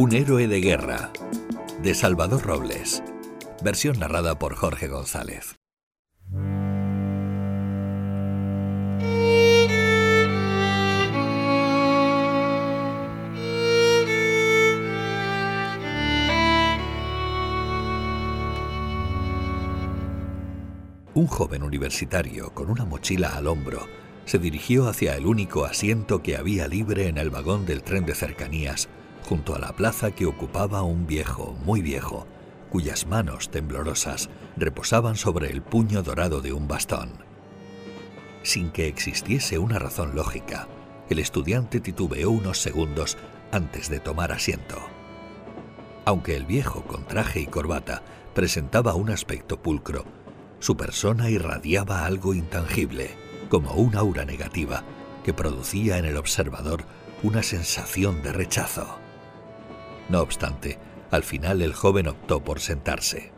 Un héroe de guerra, de Salvador Robles. Versión narrada por Jorge González. Un joven universitario con una mochila al hombro se dirigió hacia el único asiento que había libre en el vagón del tren de cercanías junto a la plaza que ocupaba un viejo, muy viejo, cuyas manos temblorosas reposaban sobre el puño dorado de un bastón. Sin que existiese una razón lógica, el estudiante titubeó unos segundos antes de tomar asiento. Aunque el viejo con traje y corbata presentaba un aspecto pulcro, su persona irradiaba algo intangible, como una aura negativa que producía en el observador una sensación de rechazo. No obstante, al final el joven optó por sentarse.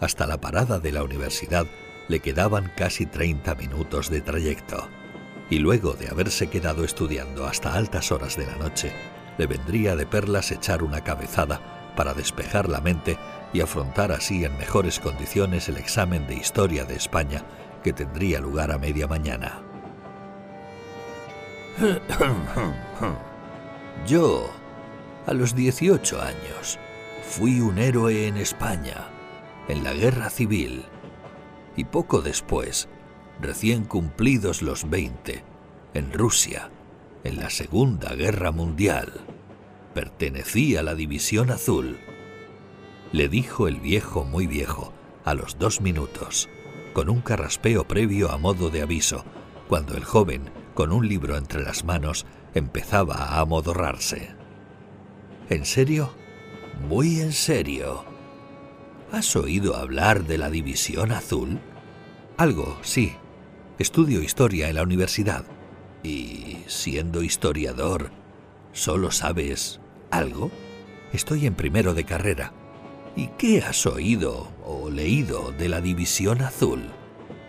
Hasta la parada de la universidad le quedaban casi 30 minutos de trayecto, y luego de haberse quedado estudiando hasta altas horas de la noche, le vendría de perlas echar una cabezada para despejar la mente y afrontar así en mejores condiciones el examen de historia de España que tendría lugar a media mañana. Yo, a los 18 años, fui un héroe en España, en la guerra civil, y poco después, recién cumplidos los 20, en Rusia, en la Segunda Guerra Mundial. Pertenecí a la División Azul. Le dijo el viejo muy viejo, a los dos minutos, con un carraspeo previo a modo de aviso, cuando el joven, con un libro entre las manos, empezaba a amodorrarse. ¿En serio? Muy en serio. ¿Has oído hablar de la División Azul? Algo, sí. Estudio historia en la universidad. Y siendo historiador, ¿solo sabes algo? Estoy en primero de carrera. ¿Y qué has oído o leído de la División Azul?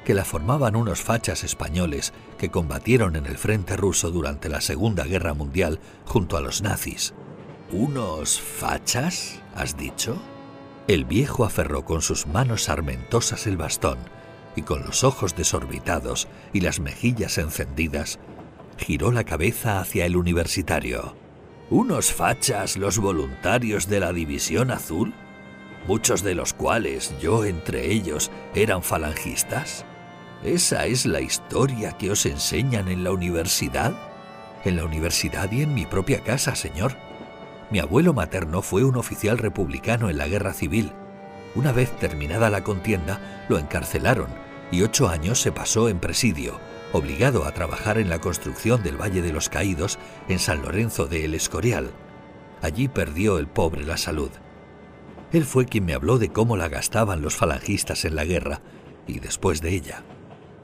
Que la formaban unos fachas españoles que combatieron en el frente ruso durante la Segunda Guerra Mundial junto a los nazis. ¿Unos fachas? ¿Has dicho? El viejo aferró con sus manos armentosas el bastón y con los ojos desorbitados y las mejillas encendidas, giró la cabeza hacia el universitario. ¿Unos fachas los voluntarios de la División Azul? Muchos de los cuales, yo entre ellos, eran falangistas. ¿Esa es la historia que os enseñan en la universidad? En la universidad y en mi propia casa, señor. Mi abuelo materno fue un oficial republicano en la guerra civil. Una vez terminada la contienda, lo encarcelaron y ocho años se pasó en presidio, obligado a trabajar en la construcción del Valle de los Caídos en San Lorenzo de El Escorial. Allí perdió el pobre la salud. Él fue quien me habló de cómo la gastaban los falangistas en la guerra y después de ella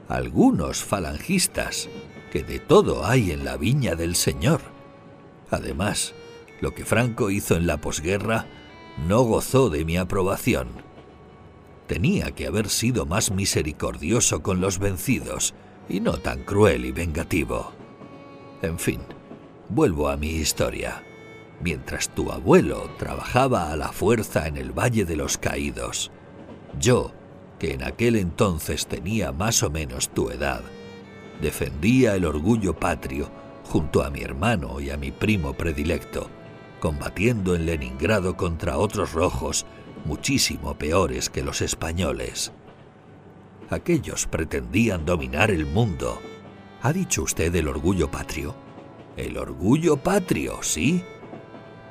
algunos falangistas, que de todo hay en la viña del Señor. Además, lo que Franco hizo en la posguerra no gozó de mi aprobación. Tenía que haber sido más misericordioso con los vencidos y no tan cruel y vengativo. En fin, vuelvo a mi historia. Mientras tu abuelo trabajaba a la fuerza en el Valle de los Caídos, yo que en aquel entonces tenía más o menos tu edad, defendía el orgullo patrio junto a mi hermano y a mi primo predilecto, combatiendo en Leningrado contra otros rojos muchísimo peores que los españoles. Aquellos pretendían dominar el mundo. ¿Ha dicho usted el orgullo patrio? El orgullo patrio, sí,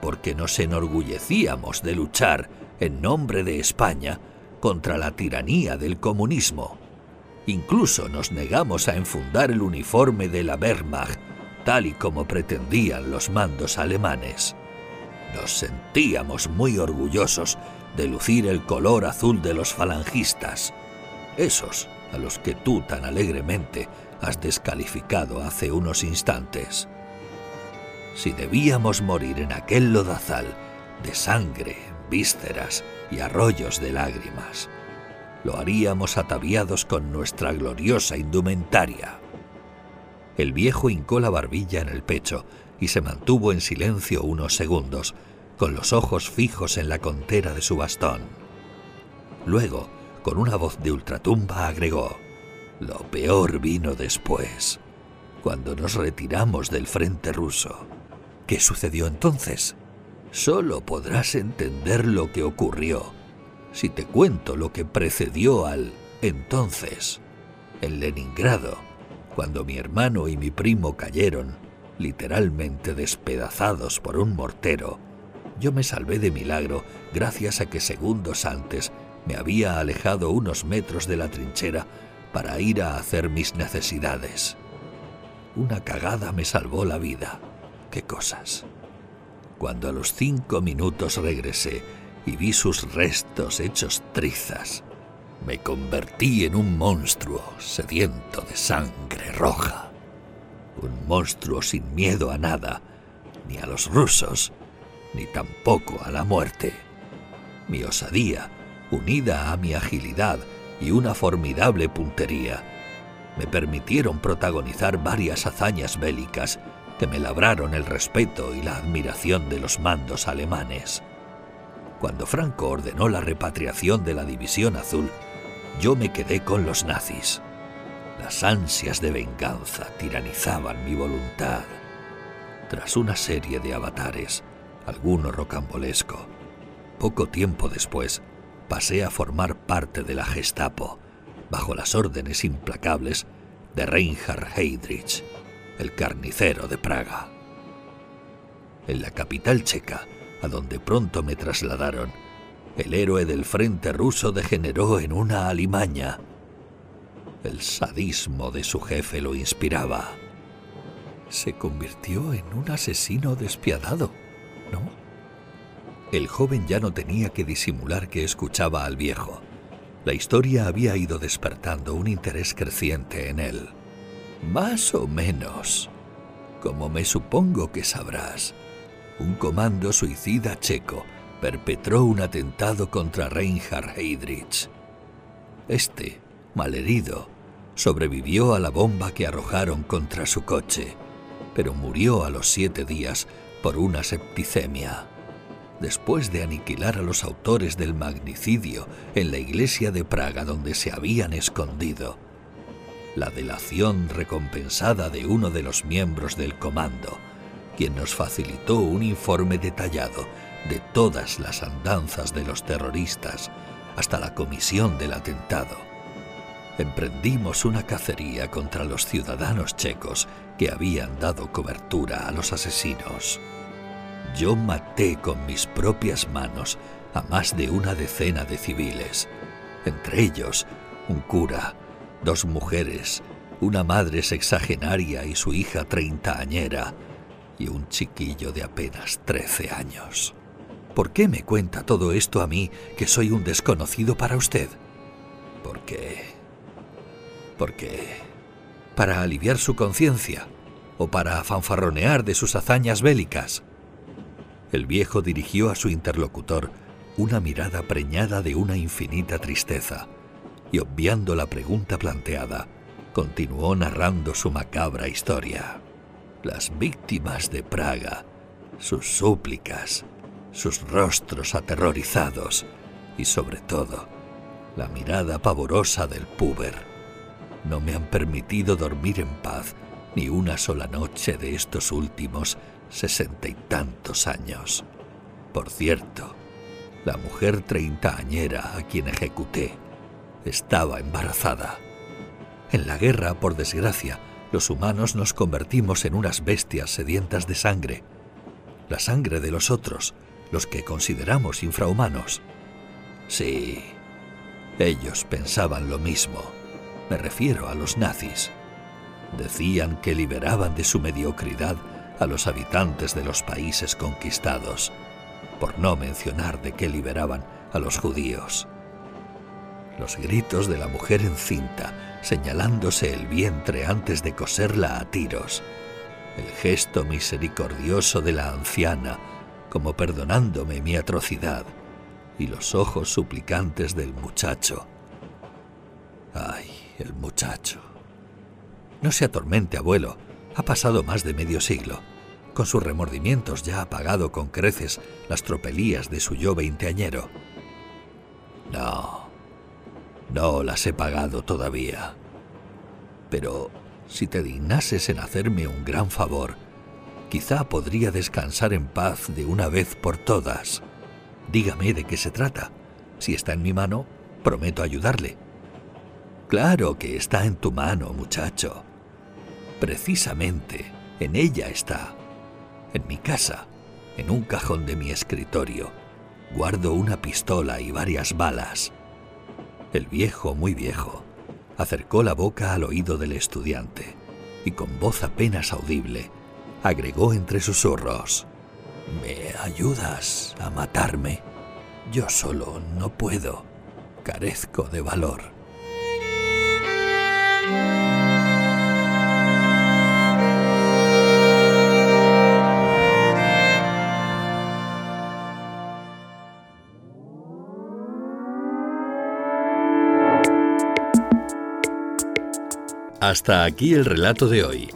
porque nos enorgullecíamos de luchar en nombre de España contra la tiranía del comunismo. Incluso nos negamos a enfundar el uniforme de la Wehrmacht, tal y como pretendían los mandos alemanes. Nos sentíamos muy orgullosos de lucir el color azul de los falangistas, esos a los que tú tan alegremente has descalificado hace unos instantes. Si debíamos morir en aquel lodazal de sangre, vísceras y arroyos de lágrimas, lo haríamos ataviados con nuestra gloriosa indumentaria. El viejo hincó la barbilla en el pecho y se mantuvo en silencio unos segundos, con los ojos fijos en la contera de su bastón. Luego, con una voz de ultratumba, agregó, Lo peor vino después, cuando nos retiramos del frente ruso. ¿Qué sucedió entonces? Solo podrás entender lo que ocurrió si te cuento lo que precedió al entonces. En Leningrado, cuando mi hermano y mi primo cayeron, literalmente despedazados por un mortero, yo me salvé de milagro gracias a que segundos antes me había alejado unos metros de la trinchera para ir a hacer mis necesidades. Una cagada me salvó la vida. ¿Qué cosas? Cuando a los cinco minutos regresé y vi sus restos hechos trizas, me convertí en un monstruo sediento de sangre roja. Un monstruo sin miedo a nada, ni a los rusos, ni tampoco a la muerte. Mi osadía, unida a mi agilidad y una formidable puntería, me permitieron protagonizar varias hazañas bélicas que me labraron el respeto y la admiración de los mandos alemanes. Cuando Franco ordenó la repatriación de la División Azul, yo me quedé con los nazis. Las ansias de venganza tiranizaban mi voluntad. Tras una serie de avatares, alguno rocambolesco. Poco tiempo después, pasé a formar parte de la Gestapo, bajo las órdenes implacables de Reinhard Heydrich, el carnicero de Praga. En la capital checa, a donde pronto me trasladaron, el héroe del frente ruso degeneró en una alimaña. El sadismo de su jefe lo inspiraba. Se convirtió en un asesino despiadado el joven ya no tenía que disimular que escuchaba al viejo. La historia había ido despertando un interés creciente en él. Más o menos. Como me supongo que sabrás, un comando suicida checo perpetró un atentado contra Reinhard Heydrich. Este, malherido, sobrevivió a la bomba que arrojaron contra su coche, pero murió a los siete días por una septicemia. Después de aniquilar a los autores del magnicidio en la iglesia de Praga donde se habían escondido, la delación recompensada de uno de los miembros del comando, quien nos facilitó un informe detallado de todas las andanzas de los terroristas hasta la comisión del atentado. Emprendimos una cacería contra los ciudadanos checos que habían dado cobertura a los asesinos. Yo maté con mis propias manos a más de una decena de civiles, entre ellos un cura, dos mujeres, una madre sexagenaria y su hija treintañera, y un chiquillo de apenas trece años. ¿Por qué me cuenta todo esto a mí, que soy un desconocido para usted? Porque... Porque... Para aliviar su conciencia, o para fanfarronear de sus hazañas bélicas. El viejo dirigió a su interlocutor una mirada preñada de una infinita tristeza, y obviando la pregunta planteada, continuó narrando su macabra historia. Las víctimas de Praga, sus súplicas, sus rostros aterrorizados y sobre todo la mirada pavorosa del puber no me han permitido dormir en paz ni una sola noche de estos últimos sesenta y tantos años. Por cierto, la mujer treintañera a quien ejecuté estaba embarazada. En la guerra, por desgracia, los humanos nos convertimos en unas bestias sedientas de sangre. La sangre de los otros, los que consideramos infrahumanos. Sí, ellos pensaban lo mismo. Me refiero a los nazis. Decían que liberaban de su mediocridad a los habitantes de los países conquistados, por no mencionar de que liberaban a los judíos. Los gritos de la mujer encinta, señalándose el vientre antes de coserla a tiros, el gesto misericordioso de la anciana, como perdonándome mi atrocidad, y los ojos suplicantes del muchacho. Ay, el muchacho. No se atormente, abuelo. Ha pasado más de medio siglo. Con sus remordimientos ya ha pagado con creces las tropelías de su yo veinteañero. No, no las he pagado todavía. Pero si te dignases en hacerme un gran favor, quizá podría descansar en paz de una vez por todas. Dígame de qué se trata. Si está en mi mano, prometo ayudarle. Claro que está en tu mano, muchacho. Precisamente en ella está. En mi casa, en un cajón de mi escritorio, guardo una pistola y varias balas. El viejo, muy viejo, acercó la boca al oído del estudiante y con voz apenas audible agregó entre susurros, ¿Me ayudas a matarme? Yo solo no puedo. Carezco de valor. Hasta aquí el relato de hoy.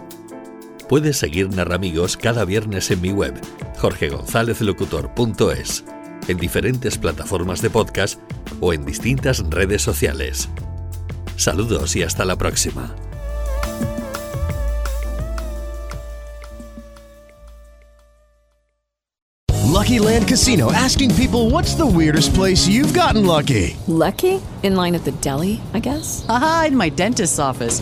Puedes seguir Narramigos cada viernes en mi web, jorgegonzalezlocutor.es, en diferentes plataformas de podcast o en distintas redes sociales. Saludos y hasta la próxima. Lucky Land Casino asking people what's the weirdest place you've gotten lucky? Lucky? In line at the deli, I guess? Aha, in my dentist's office.